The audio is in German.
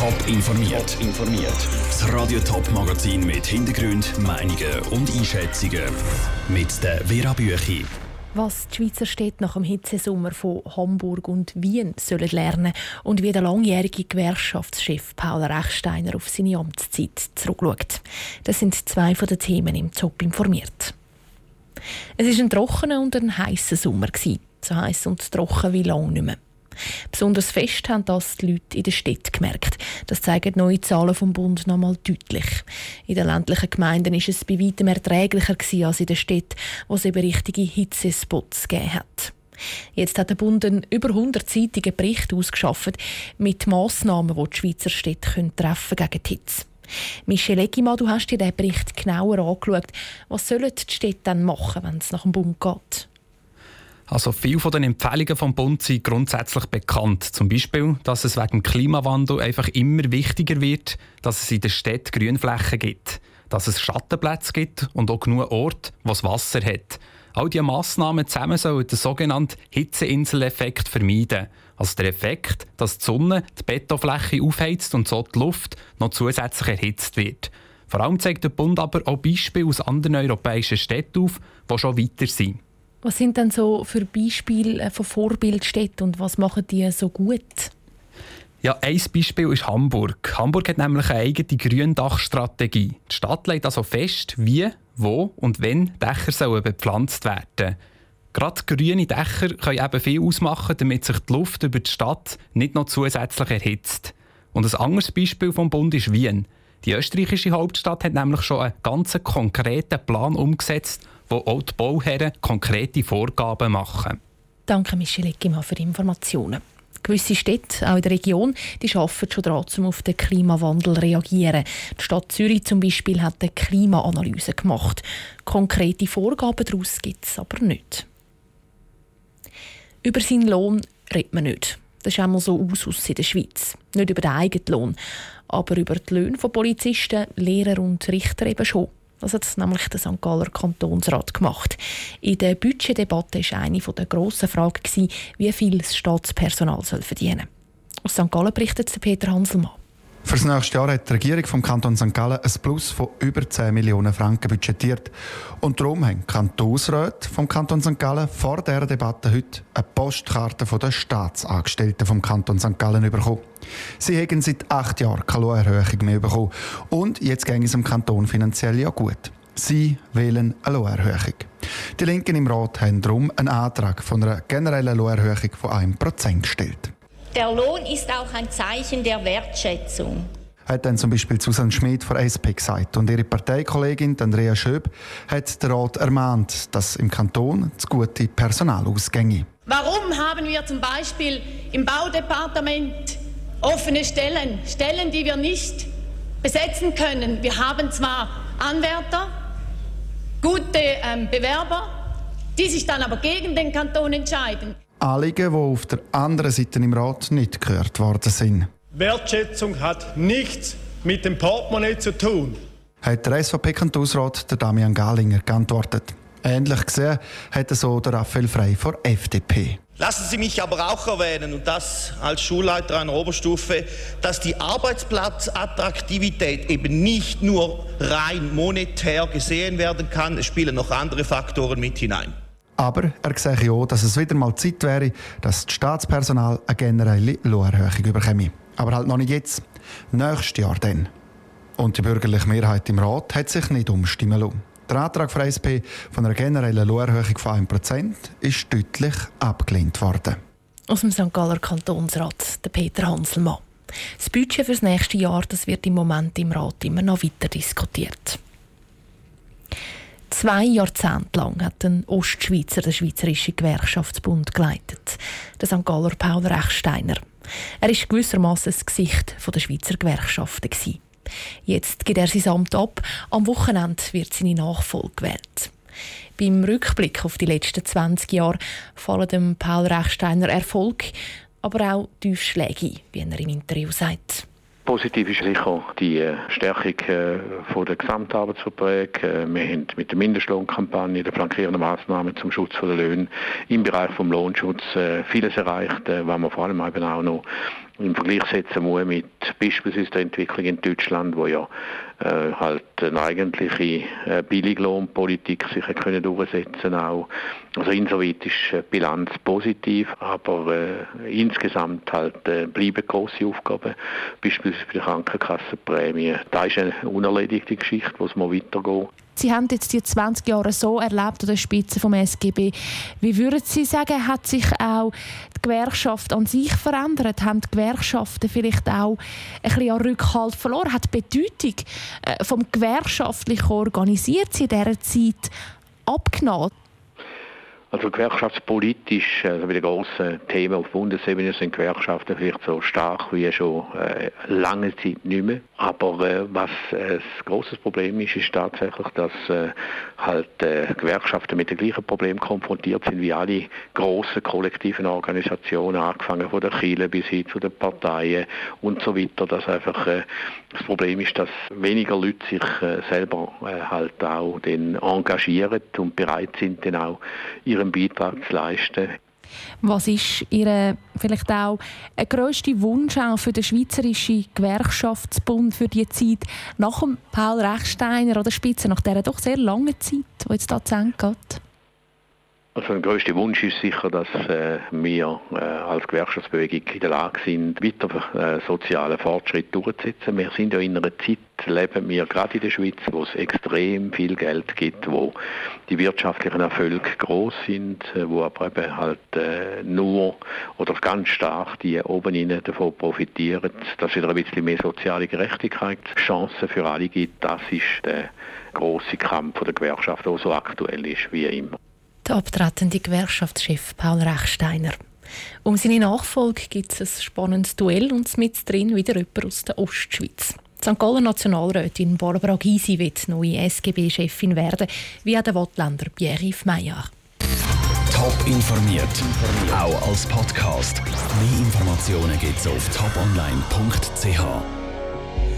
Top informiert. informiert. Das Radio Top Magazin mit Hintergrund, Meinungen und Einschätzungen mit der Vera Büchi. Was die Schweizer Städte nach dem Hitzesommer von Hamburg und Wien sollen lernen und wie der langjährige Gewerkschaftschef Paul Rechsteiner auf seine Amtszeit zurückschaut. Das sind zwei von den Themen im Top informiert. Es war ein trockener und ein heißer Sommer. So heiß und trocken wie lange nicht mehr. Besonders fest haben das die Leute in der Stadt gemerkt. Das zeigen neue Zahlen vom Bund noch einmal deutlich. In den ländlichen Gemeinden ist es bei weitem erträglicher als in der Stadt, wo es eben richtige Hitzespots gegeben hat. Jetzt hat der Bund einen über 100-seitigen Bericht ausgeschafft mit Massnahmen, die die Schweizer Städte treffen gegen die Hitze. Michel Eggimann, du hast dir diesen Bericht genauer angeschaut. Was sollen die Städte dann machen, wenn es nach dem Bund geht? Also viele von den Empfehlungen vom Bund sind grundsätzlich bekannt. Zum Beispiel, dass es wegen Klimawandel einfach immer wichtiger wird, dass es in der Stadt Grünflächen gibt, dass es Schattenplätze gibt und auch genug Orte, wo es Wasser hat. All diese Massnahmen zusammen sollen den sogenannten Hitzeinsel-Effekt vermeiden. Also der Effekt, dass die Sonne die Betonfläche aufheizt und so die Luft noch zusätzlich erhitzt wird. Vor allem zeigt der Bund aber auch Beispiele aus anderen europäischen Städten auf, die schon weiter sind. Was sind denn so für Beispiele äh, von Vorbildstädten und was machen die so gut? Ja, ein Beispiel ist Hamburg. Hamburg hat nämlich eine eigene Gründachstrategie. Die Stadt legt also fest, wie, wo und wenn Dächer sollen bepflanzt werden Gerade grüne Dächer können eben viel ausmachen, damit sich die Luft über die Stadt nicht noch zusätzlich erhitzt. Und ein anderes Beispiel vom Bund ist Wien. Die österreichische Hauptstadt hat nämlich schon einen ganz konkreten Plan umgesetzt, wo auch die Bauherren konkrete Vorgaben machen. Danke, Michel Eckimann, für die Informationen. Gewisse Städte, auch in der Region, die arbeiten schon daran, um auf den Klimawandel zu reagieren. Die Stadt Zürich zum Beispiel hat eine Klimaanalyse gemacht. Konkrete Vorgaben daraus gibt es aber nicht. Über seinen Lohn redet man nicht. Das ist einmal so Usus in der Schweiz. Nicht über den eigenen Lohn, aber über die Löhne von Polizisten, Lehrer und Richter eben schon. Das hat nämlich der St. Galler Kantonsrat gemacht. In der Budgetdebatte war eine der grossen Fragen, wie viel das Staatspersonal verdienen soll. Aus St. Gallen berichtet Peter Hanselmann. Für das nächste Jahr hat die Regierung vom Kanton St. Gallen ein Plus von über 10 Millionen Franken budgetiert. Und darum haben Kantonsräte vom Kanton St. Gallen vor dieser Debatte heute eine Postkarte von den Staatsangestellten vom Kanton St. Gallen bekommen. Sie haben seit acht Jahren keine Lohnerhöhung mehr bekommen. Und jetzt ging es im Kanton finanziell ja gut. Sie wählen eine Lohnerhöhung. Die Linken im Rat haben darum einen Antrag von einer generellen Lohnerhöhung von 1% gestellt. Der Lohn ist auch ein Zeichen der Wertschätzung. Hat dann zum Beispiel Susanne Schmidt von SP gesagt. Und ihre Parteikollegin Andrea Schöb hat den Rat ermahnt, dass im Kanton das gute Personal ausgänge. Warum haben wir zum Beispiel im Baudepartement offene Stellen, Stellen, die wir nicht besetzen können? Wir haben zwar Anwärter, gute ähm, Bewerber, die sich dann aber gegen den Kanton entscheiden. Anliegen, die auf der anderen Seite im Rat nicht gehört worden sind. Wertschätzung hat nichts mit dem Portemonnaie zu tun. Hat der SVP-Kantonsrat Damian Galinger geantwortet. Ähnlich gesehen hat so der Raphael Frey von FDP. Lassen Sie mich aber auch erwähnen, und das als Schulleiter einer Oberstufe, dass die Arbeitsplatzattraktivität eben nicht nur rein monetär gesehen werden kann, es spielen noch andere Faktoren mit hinein. Aber er sehe auch, dass es wieder mal Zeit wäre, dass das Staatspersonal eine generelle Lohnerhöhung bekäme. Aber halt noch nicht jetzt. Nächstes Jahr dann. Und die bürgerliche Mehrheit im Rat hat sich nicht umstimmen lassen. Der Antrag von SP von einer generellen Lohnerhöhung von 1% ist deutlich abgelehnt worden. Aus dem St. Galler Kantonsrat, der Peter Hanselmann. Das Budget für das nächste Jahr das wird im Moment im Rat immer noch weiter diskutiert. Zwei Jahrzehnte lang hat ein Ostschweizer den Schweizerischen Gewerkschaftsbund geleitet, der St. Galler Paul Rechsteiner. Er war gewissermaßen das Gesicht der Schweizer Gewerkschaften. Jetzt gibt er sein Amt ab. Am Wochenende wird seine Nachfolge gewählt. Beim Rückblick auf die letzten 20 Jahre fallen dem Paul Rechsteiner Erfolg, aber auch Tiefschläge, wie er im Interview sagt. Positiv ist sicher die äh, Stärkung äh, von der Gesamtarbeitsverträge. Äh, wir haben mit der Mindestlohnkampagne, der flankierenden Maßnahmen zum Schutz der Löhne im Bereich vom Lohnschutz vieles erreicht, was wir vor allem eben auch noch im Vergleich setzen muss mit beispielsweise der Entwicklung in Deutschland, wo ja äh, halt eine eigentliche äh, Billiglohnpolitik sich können durchsetzen auch. Also insoweit ist die Bilanz positiv, aber äh, insgesamt halt äh, bleiben große Aufgaben, beispielsweise bei der Krankenkassenprämie. Da ist eine unerledigte Geschichte, wo es mal weitergeht. Sie haben jetzt die 20 Jahre so erlebt an der Spitze vom SGB. Wie würden Sie sagen, hat sich auch die Gewerkschaft an sich verändert? Haben die Gewerkschaften vielleicht auch ein bisschen Rückhalt verloren? Hat die Bedeutung äh, vom gewerkschaftlich organisiert in dieser Zeit abgenommen? Also gewerkschaftspolitisch, also bei den grossen Themen auf Bundesebene sind Gewerkschaften vielleicht so stark wie schon äh, lange Zeit nicht mehr. Aber äh, was äh, ein grosses Problem ist, ist tatsächlich, dass äh, halt Gewerkschaften mit dem gleichen Problem konfrontiert sind wie alle grossen kollektiven Organisationen, angefangen von der Kirche bis hin zu den Parteien und so weiter. Dass einfach das Problem ist, dass weniger Leute sich selber halt auch den engagieren und bereit sind, dann auch ihre ihren Beitrag zu leisten. Was ist Ihr vielleicht auch ein grösster Wunsch auch für den Schweizerischen Gewerkschaftsbund für die Zeit nach dem Paul Rechsteiner oder Spitze, nach dieser doch sehr langen Zeit, die jetzt da zu Ende geht? Also der größte Wunsch ist sicher, dass äh, wir äh, als Gewerkschaftsbewegung in der Lage sind, weiter äh, sozialen Fortschritt durchzusetzen. Wir sind ja in einer Zeit, leben wir gerade in der Schweiz, wo es extrem viel Geld gibt, wo die wirtschaftlichen Erfolge groß sind, äh, wo aber eben halt äh, nur oder ganz stark die oben innen davon profitieren, dass wieder ein bisschen mehr soziale Gerechtigkeit, Chancen für alle gibt. Das ist der große Kampf der Gewerkschaft, der so aktuell ist wie immer der abtretende Gewerkschaftschef Paul Rechsteiner. Um seine Nachfolge gibt es ein spannendes Duell und mit drin wieder jemand aus der Ostschweiz. Die St. Gallen Nationalrätin Barbara Gysi wird neue SGB-Chefin werden, wie auch der Wattländer Pierre-Yves Meyer. Top informiert, auch als Podcast. Mehr Informationen gibt es auf toponline.ch.